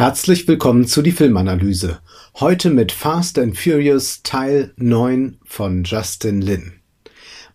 Herzlich willkommen zu die Filmanalyse. Heute mit Fast and Furious Teil 9 von Justin Lin.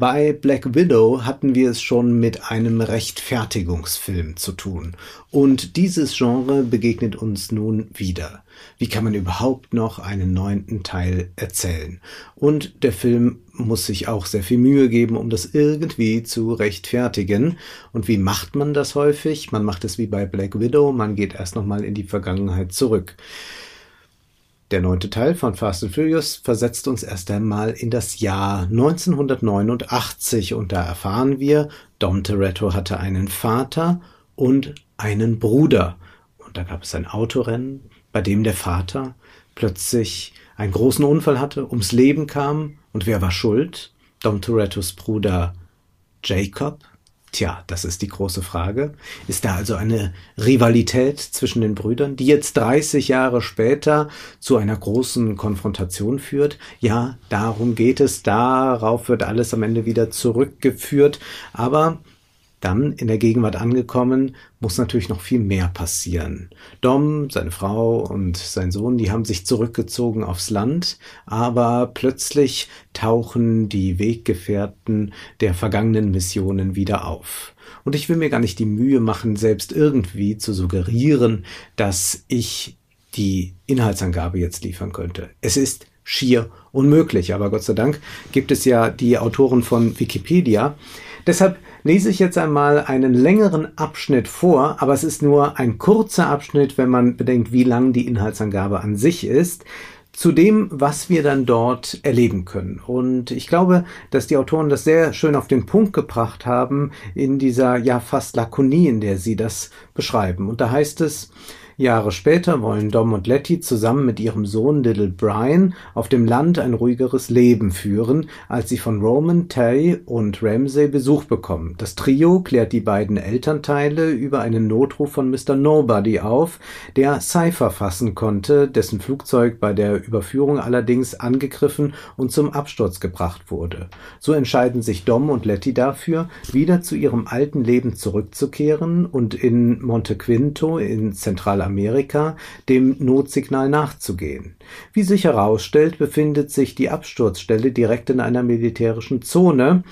Bei Black Widow hatten wir es schon mit einem Rechtfertigungsfilm zu tun. Und dieses Genre begegnet uns nun wieder. Wie kann man überhaupt noch einen neunten Teil erzählen? Und der Film muss sich auch sehr viel Mühe geben, um das irgendwie zu rechtfertigen. Und wie macht man das häufig? Man macht es wie bei Black Widow, man geht erst nochmal in die Vergangenheit zurück. Der neunte Teil von Fast and Furious versetzt uns erst einmal in das Jahr 1989 und da erfahren wir, Dom Toretto hatte einen Vater und einen Bruder. Und da gab es ein Autorennen, bei dem der Vater plötzlich einen großen Unfall hatte, ums Leben kam. Und wer war schuld? Dom Torettos Bruder Jacob Tja, das ist die große Frage. Ist da also eine Rivalität zwischen den Brüdern, die jetzt 30 Jahre später zu einer großen Konfrontation führt? Ja, darum geht es. Darauf wird alles am Ende wieder zurückgeführt. Aber dann in der Gegenwart angekommen, muss natürlich noch viel mehr passieren. Dom, seine Frau und sein Sohn, die haben sich zurückgezogen aufs Land, aber plötzlich tauchen die Weggefährten der vergangenen Missionen wieder auf. Und ich will mir gar nicht die Mühe machen, selbst irgendwie zu suggerieren, dass ich die Inhaltsangabe jetzt liefern könnte. Es ist schier unmöglich, aber Gott sei Dank gibt es ja die Autoren von Wikipedia. Deshalb lese ich jetzt einmal einen längeren Abschnitt vor, aber es ist nur ein kurzer Abschnitt, wenn man bedenkt, wie lang die Inhaltsangabe an sich ist zu dem, was wir dann dort erleben können. Und ich glaube, dass die Autoren das sehr schön auf den Punkt gebracht haben in dieser ja fast Lakonie, in der sie das beschreiben. Und da heißt es, Jahre später wollen Dom und Letty zusammen mit ihrem Sohn Little Brian auf dem Land ein ruhigeres Leben führen, als sie von Roman, Tay und Ramsay Besuch bekommen. Das Trio klärt die beiden Elternteile über einen Notruf von Mr. Nobody auf, der Cypher fassen konnte, dessen Flugzeug bei der Überführung allerdings angegriffen und zum Absturz gebracht wurde. So entscheiden sich Dom und Letty dafür, wieder zu ihrem alten Leben zurückzukehren und in Monte Quinto in Zentralamerika Amerika dem Notsignal nachzugehen. Wie sich herausstellt, befindet sich die Absturzstelle direkt in einer militärischen Zone,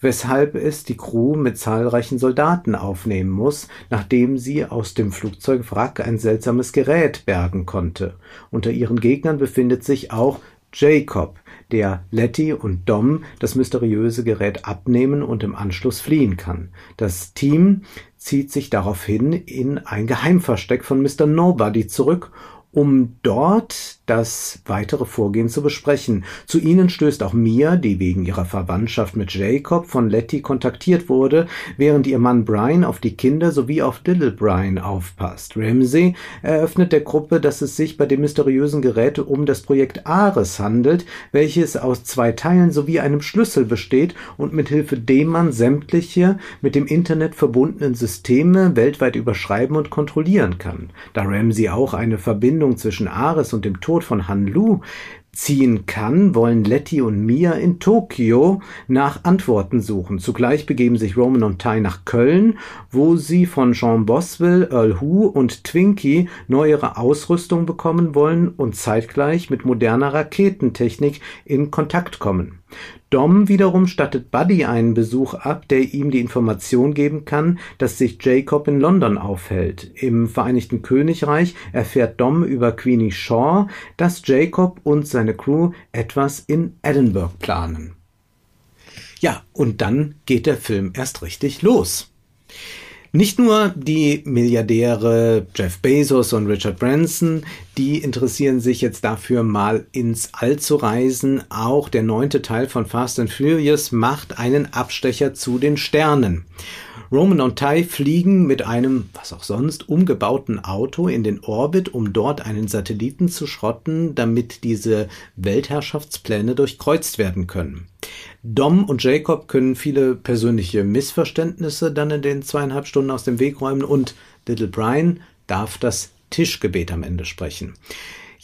weshalb es die Crew mit zahlreichen Soldaten aufnehmen muss, nachdem sie aus dem Flugzeugwrack ein seltsames Gerät bergen konnte. Unter ihren Gegnern befindet sich auch Jacob, der Letty und Dom das mysteriöse Gerät abnehmen und im Anschluss fliehen kann. Das Team zieht sich daraufhin in ein Geheimversteck von Mr. Nobody zurück um dort das weitere Vorgehen zu besprechen. Zu ihnen stößt auch Mia, die wegen ihrer Verwandtschaft mit Jacob von Letty kontaktiert wurde, während ihr Mann Brian auf die Kinder sowie auf Little Brian aufpasst. Ramsey eröffnet der Gruppe, dass es sich bei dem mysteriösen Gerät um das Projekt Ares handelt, welches aus zwei Teilen sowie einem Schlüssel besteht und mithilfe dem man sämtliche mit dem Internet verbundenen Systeme weltweit überschreiben und kontrollieren kann. Da Ramsey auch eine Verbindung Verbindung zwischen Ares und dem Tod von Han Lu ziehen kann, wollen Letty und Mia in Tokio nach Antworten suchen. Zugleich begeben sich Roman und Ty nach Köln, wo sie von Jean Boswell, Earl Hu und Twinkie neuere Ausrüstung bekommen wollen und zeitgleich mit moderner Raketentechnik in Kontakt kommen. Dom wiederum stattet Buddy einen Besuch ab, der ihm die Information geben kann, dass sich Jacob in London aufhält. Im Vereinigten Königreich erfährt Dom über Queenie Shaw, dass Jacob und seine Crew etwas in Edinburgh planen. Ja, und dann geht der Film erst richtig los. Nicht nur die Milliardäre Jeff Bezos und Richard Branson, die interessieren sich jetzt dafür, mal ins All zu reisen. Auch der neunte Teil von Fast and Furious macht einen Abstecher zu den Sternen. Roman und Ty fliegen mit einem, was auch sonst, umgebauten Auto in den Orbit, um dort einen Satelliten zu schrotten, damit diese Weltherrschaftspläne durchkreuzt werden können. Dom und Jacob können viele persönliche Missverständnisse dann in den zweieinhalb Stunden aus dem Weg räumen und Little Brian darf das Tischgebet am Ende sprechen.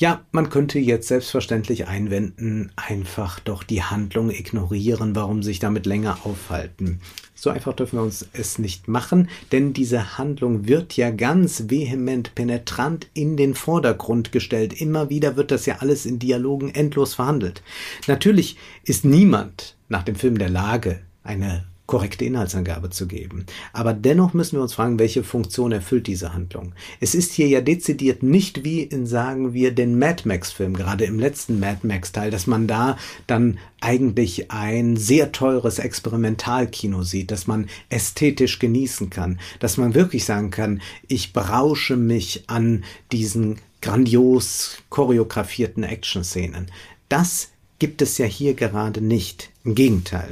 Ja, man könnte jetzt selbstverständlich einwenden, einfach doch die Handlung ignorieren, warum sich damit länger aufhalten. So einfach dürfen wir uns es nicht machen, denn diese Handlung wird ja ganz vehement penetrant in den Vordergrund gestellt. Immer wieder wird das ja alles in Dialogen endlos verhandelt. Natürlich ist niemand nach dem Film der Lage, eine korrekte Inhaltsangabe zu geben. Aber dennoch müssen wir uns fragen, welche Funktion erfüllt diese Handlung. Es ist hier ja dezidiert nicht wie in, sagen wir, den Mad Max-Film, gerade im letzten Mad Max-Teil, dass man da dann eigentlich ein sehr teures Experimentalkino sieht, dass man ästhetisch genießen kann, dass man wirklich sagen kann, ich berausche mich an diesen grandios choreografierten Action-Szenen. Das gibt es ja hier gerade nicht. Im Gegenteil.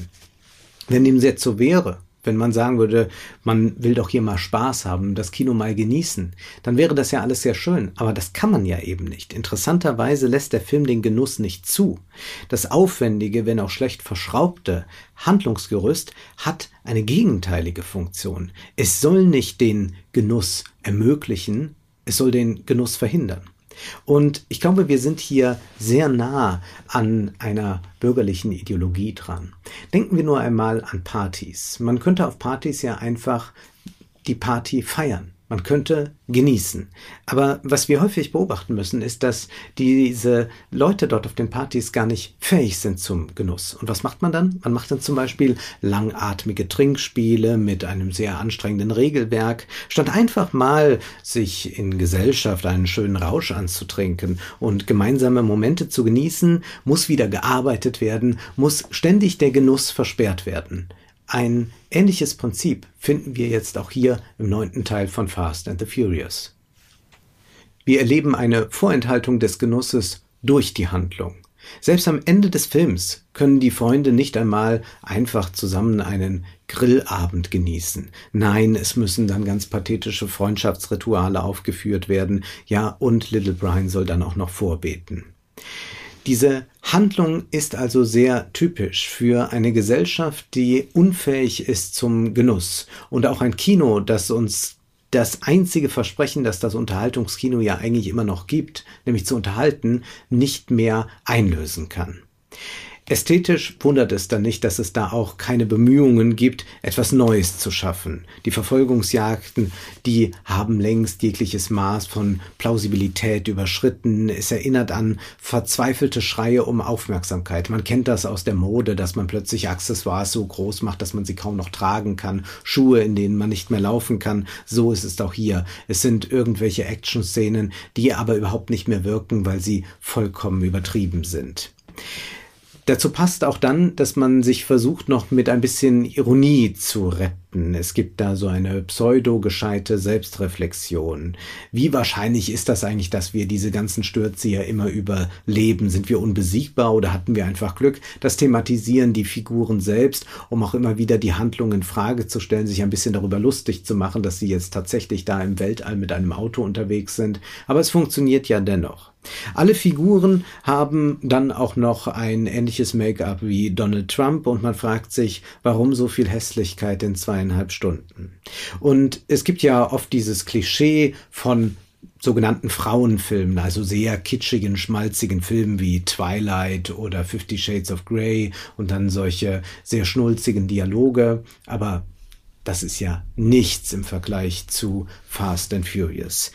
Wenn dem jetzt so wäre, wenn man sagen würde, man will doch hier mal Spaß haben, das Kino mal genießen, dann wäre das ja alles sehr schön. Aber das kann man ja eben nicht. Interessanterweise lässt der Film den Genuss nicht zu. Das aufwendige, wenn auch schlecht verschraubte Handlungsgerüst hat eine gegenteilige Funktion. Es soll nicht den Genuss ermöglichen, es soll den Genuss verhindern. Und ich glaube, wir sind hier sehr nah an einer bürgerlichen Ideologie dran. Denken wir nur einmal an Partys. Man könnte auf Partys ja einfach die Party feiern. Man könnte genießen. Aber was wir häufig beobachten müssen, ist, dass diese Leute dort auf den Partys gar nicht fähig sind zum Genuss. Und was macht man dann? Man macht dann zum Beispiel langatmige Trinkspiele mit einem sehr anstrengenden Regelwerk, statt einfach mal sich in Gesellschaft einen schönen Rausch anzutrinken und gemeinsame Momente zu genießen, muss wieder gearbeitet werden, muss ständig der Genuss versperrt werden. Ein ähnliches Prinzip finden wir jetzt auch hier im neunten Teil von Fast and the Furious. Wir erleben eine Vorenthaltung des Genusses durch die Handlung. Selbst am Ende des Films können die Freunde nicht einmal einfach zusammen einen Grillabend genießen. Nein, es müssen dann ganz pathetische Freundschaftsrituale aufgeführt werden. Ja, und Little Brian soll dann auch noch vorbeten. Diese Handlung ist also sehr typisch für eine Gesellschaft, die unfähig ist zum Genuss und auch ein Kino, das uns das einzige Versprechen, das das Unterhaltungskino ja eigentlich immer noch gibt, nämlich zu unterhalten, nicht mehr einlösen kann. Ästhetisch wundert es dann nicht, dass es da auch keine Bemühungen gibt, etwas Neues zu schaffen. Die Verfolgungsjagden, die haben längst jegliches Maß von Plausibilität überschritten. Es erinnert an verzweifelte Schreie um Aufmerksamkeit. Man kennt das aus der Mode, dass man plötzlich Accessoires so groß macht, dass man sie kaum noch tragen kann. Schuhe, in denen man nicht mehr laufen kann. So ist es auch hier. Es sind irgendwelche Action-Szenen, die aber überhaupt nicht mehr wirken, weil sie vollkommen übertrieben sind. Dazu passt auch dann, dass man sich versucht, noch mit ein bisschen Ironie zu retten. Es gibt da so eine pseudo-gescheite Selbstreflexion. Wie wahrscheinlich ist das eigentlich, dass wir diese ganzen Stürze ja immer überleben? Sind wir unbesiegbar oder hatten wir einfach Glück? Das thematisieren die Figuren selbst, um auch immer wieder die Handlung in Frage zu stellen, sich ein bisschen darüber lustig zu machen, dass sie jetzt tatsächlich da im Weltall mit einem Auto unterwegs sind. Aber es funktioniert ja dennoch. Alle Figuren haben dann auch noch ein ähnliches Make-up wie Donald Trump und man fragt sich, warum so viel Hässlichkeit in zweieinhalb Stunden. Und es gibt ja oft dieses Klischee von sogenannten Frauenfilmen, also sehr kitschigen, schmalzigen Filmen wie Twilight oder Fifty Shades of Grey und dann solche sehr schnulzigen Dialoge, aber das ist ja nichts im Vergleich zu Fast and Furious.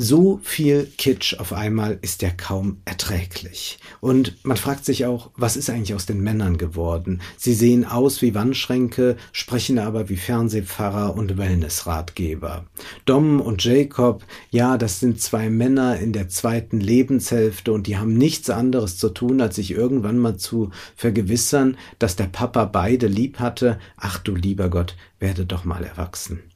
So viel Kitsch auf einmal ist ja kaum erträglich. Und man fragt sich auch, was ist eigentlich aus den Männern geworden? Sie sehen aus wie Wandschränke, sprechen aber wie Fernsehpfarrer und Wellnessratgeber. Dom und Jacob, ja, das sind zwei Männer in der zweiten Lebenshälfte und die haben nichts anderes zu tun, als sich irgendwann mal zu vergewissern, dass der Papa beide lieb hatte. Ach du lieber Gott, werde doch mal erwachsen.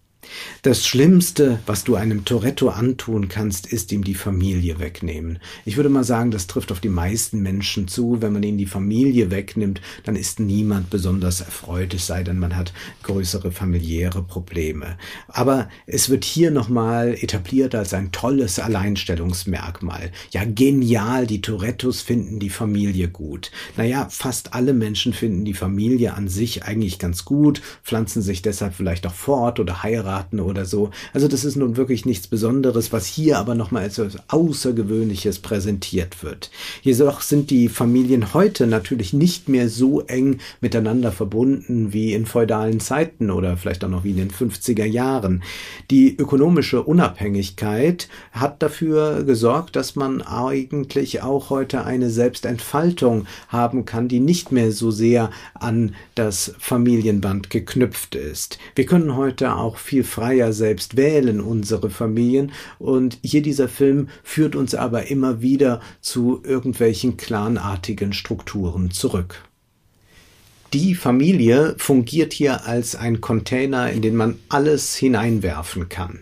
Das Schlimmste, was du einem Toretto antun kannst, ist ihm die Familie wegnehmen. Ich würde mal sagen, das trifft auf die meisten Menschen zu. Wenn man ihnen die Familie wegnimmt, dann ist niemand besonders erfreut, es sei denn, man hat größere familiäre Probleme. Aber es wird hier nochmal etabliert als ein tolles Alleinstellungsmerkmal. Ja, genial, die Torettos finden die Familie gut. Naja, fast alle Menschen finden die Familie an sich eigentlich ganz gut, pflanzen sich deshalb vielleicht auch fort oder heiraten heiraten oder so. Also das ist nun wirklich nichts Besonderes, was hier aber nochmal als Außergewöhnliches präsentiert wird. Jedoch sind die Familien heute natürlich nicht mehr so eng miteinander verbunden wie in feudalen Zeiten oder vielleicht auch noch wie in den 50er Jahren. Die ökonomische Unabhängigkeit hat dafür gesorgt, dass man eigentlich auch heute eine Selbstentfaltung haben kann, die nicht mehr so sehr an das Familienband geknüpft ist. Wir können heute auch viel freier selbst wählen, unsere Familien. Und hier dieser Film führt uns aber immer wieder zu irgendwelchen clanartigen Strukturen zurück. Die Familie fungiert hier als ein Container, in den man alles hineinwerfen kann.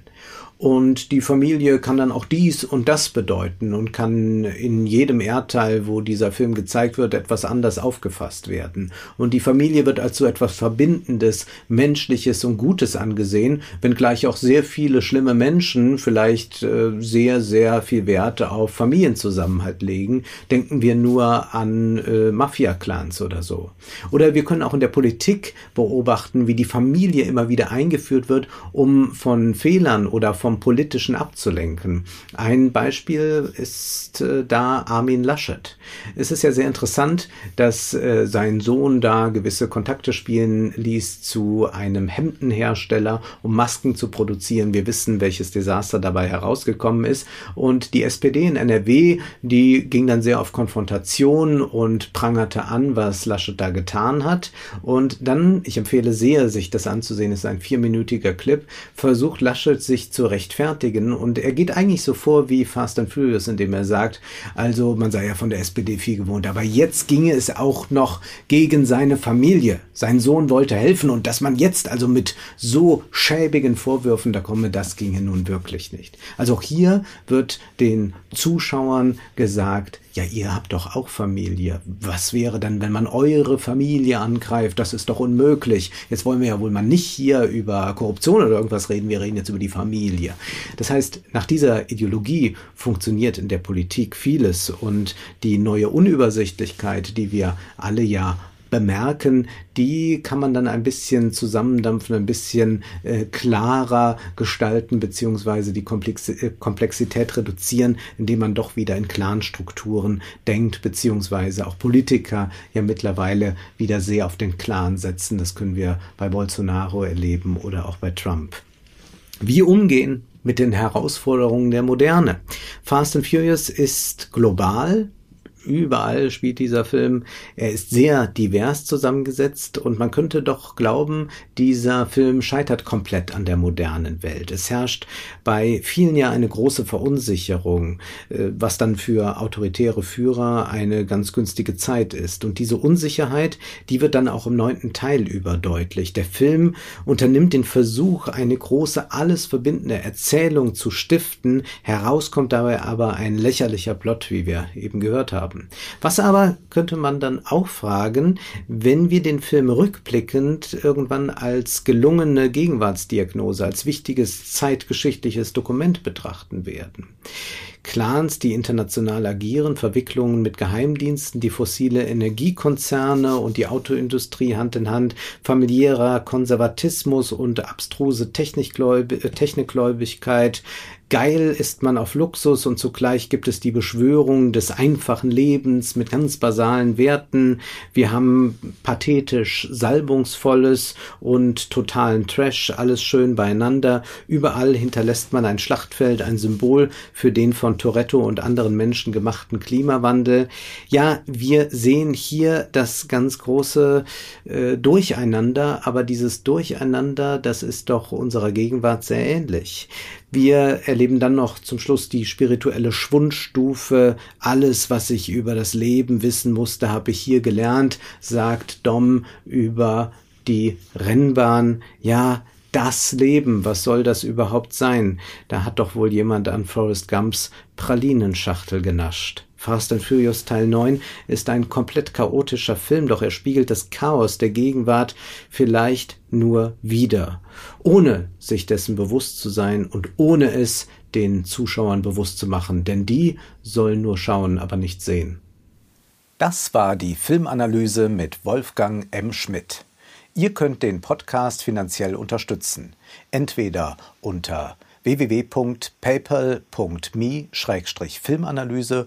Und die Familie kann dann auch dies und das bedeuten und kann in jedem Erdteil, wo dieser Film gezeigt wird, etwas anders aufgefasst werden. Und die Familie wird als so etwas Verbindendes, Menschliches und Gutes angesehen, wenngleich auch sehr viele schlimme Menschen vielleicht äh, sehr, sehr viel Werte auf Familienzusammenhalt legen. Denken wir nur an äh, Mafia-Clans oder so. Oder wir können auch in der Politik beobachten, wie die Familie immer wieder eingeführt wird, um von Fehlern oder von vom Politischen abzulenken. Ein Beispiel ist äh, da Armin Laschet. Es ist ja sehr interessant, dass äh, sein Sohn da gewisse Kontakte spielen ließ zu einem Hemdenhersteller, um Masken zu produzieren. Wir wissen, welches Desaster dabei herausgekommen ist. Und die SPD in NRW, die ging dann sehr auf Konfrontation und prangerte an, was Laschet da getan hat. Und dann, ich empfehle sehr, sich das anzusehen, ist ein vierminütiger Clip, versucht Laschet sich zu rechtfertigen. Und er geht eigentlich so vor wie Fast and Furious, indem er sagt, also man sei ja von der SPD viel gewohnt, aber jetzt ginge es auch noch gegen seine Familie. Sein Sohn wollte helfen und dass man jetzt also mit so schäbigen Vorwürfen da komme, das ginge nun wirklich nicht. Also auch hier wird den Zuschauern gesagt, ja, ihr habt doch auch Familie. Was wäre dann, wenn man eure Familie angreift? Das ist doch unmöglich. Jetzt wollen wir ja wohl mal nicht hier über Korruption oder irgendwas reden, wir reden jetzt über die Familie. Das heißt, nach dieser Ideologie funktioniert in der Politik vieles und die neue Unübersichtlichkeit, die wir alle ja bemerken, die kann man dann ein bisschen zusammendampfen, ein bisschen äh, klarer gestalten, beziehungsweise die äh, Komplexität reduzieren, indem man doch wieder in Clanstrukturen denkt, beziehungsweise auch Politiker ja mittlerweile wieder sehr auf den Clan setzen. Das können wir bei Bolsonaro erleben oder auch bei Trump. Wie umgehen mit den Herausforderungen der Moderne? Fast and Furious ist global, überall spielt dieser Film. Er ist sehr divers zusammengesetzt und man könnte doch glauben, dieser Film scheitert komplett an der modernen Welt. Es herrscht bei vielen ja eine große Verunsicherung, äh, was dann für autoritäre Führer eine ganz günstige Zeit ist. Und diese Unsicherheit, die wird dann auch im neunten Teil überdeutlich. Der Film unternimmt den Versuch, eine große, alles verbindende Erzählung zu stiften. Herauskommt dabei aber ein lächerlicher Plot, wie wir eben gehört haben haben. Was aber könnte man dann auch fragen, wenn wir den Film rückblickend irgendwann als gelungene Gegenwartsdiagnose, als wichtiges zeitgeschichtliches Dokument betrachten werden? Clans, die international agieren, Verwicklungen mit Geheimdiensten, die fossile Energiekonzerne und die Autoindustrie Hand in Hand, familiärer Konservatismus und abstruse Technikgläubigkeit, Geil ist man auf Luxus und zugleich gibt es die Beschwörung des einfachen Lebens mit ganz basalen Werten. Wir haben pathetisch salbungsvolles und totalen Trash, alles schön beieinander. Überall hinterlässt man ein Schlachtfeld, ein Symbol für den von Toretto und anderen Menschen gemachten Klimawandel. Ja, wir sehen hier das ganz große äh, Durcheinander, aber dieses Durcheinander, das ist doch unserer Gegenwart sehr ähnlich. Wir erleben dann noch zum Schluss die spirituelle Schwundstufe. Alles, was ich über das Leben wissen musste, habe ich hier gelernt, sagt Dom über die Rennbahn. Ja, das Leben, was soll das überhaupt sein? Da hat doch wohl jemand an Forrest Gumps Pralinenschachtel genascht. Fast and Furious Teil 9 ist ein komplett chaotischer Film, doch er spiegelt das Chaos der Gegenwart vielleicht nur wieder, ohne sich dessen bewusst zu sein und ohne es den Zuschauern bewusst zu machen, denn die sollen nur schauen, aber nicht sehen. Das war die Filmanalyse mit Wolfgang M. Schmidt. Ihr könnt den Podcast finanziell unterstützen, entweder unter www.paypal.me-filmanalyse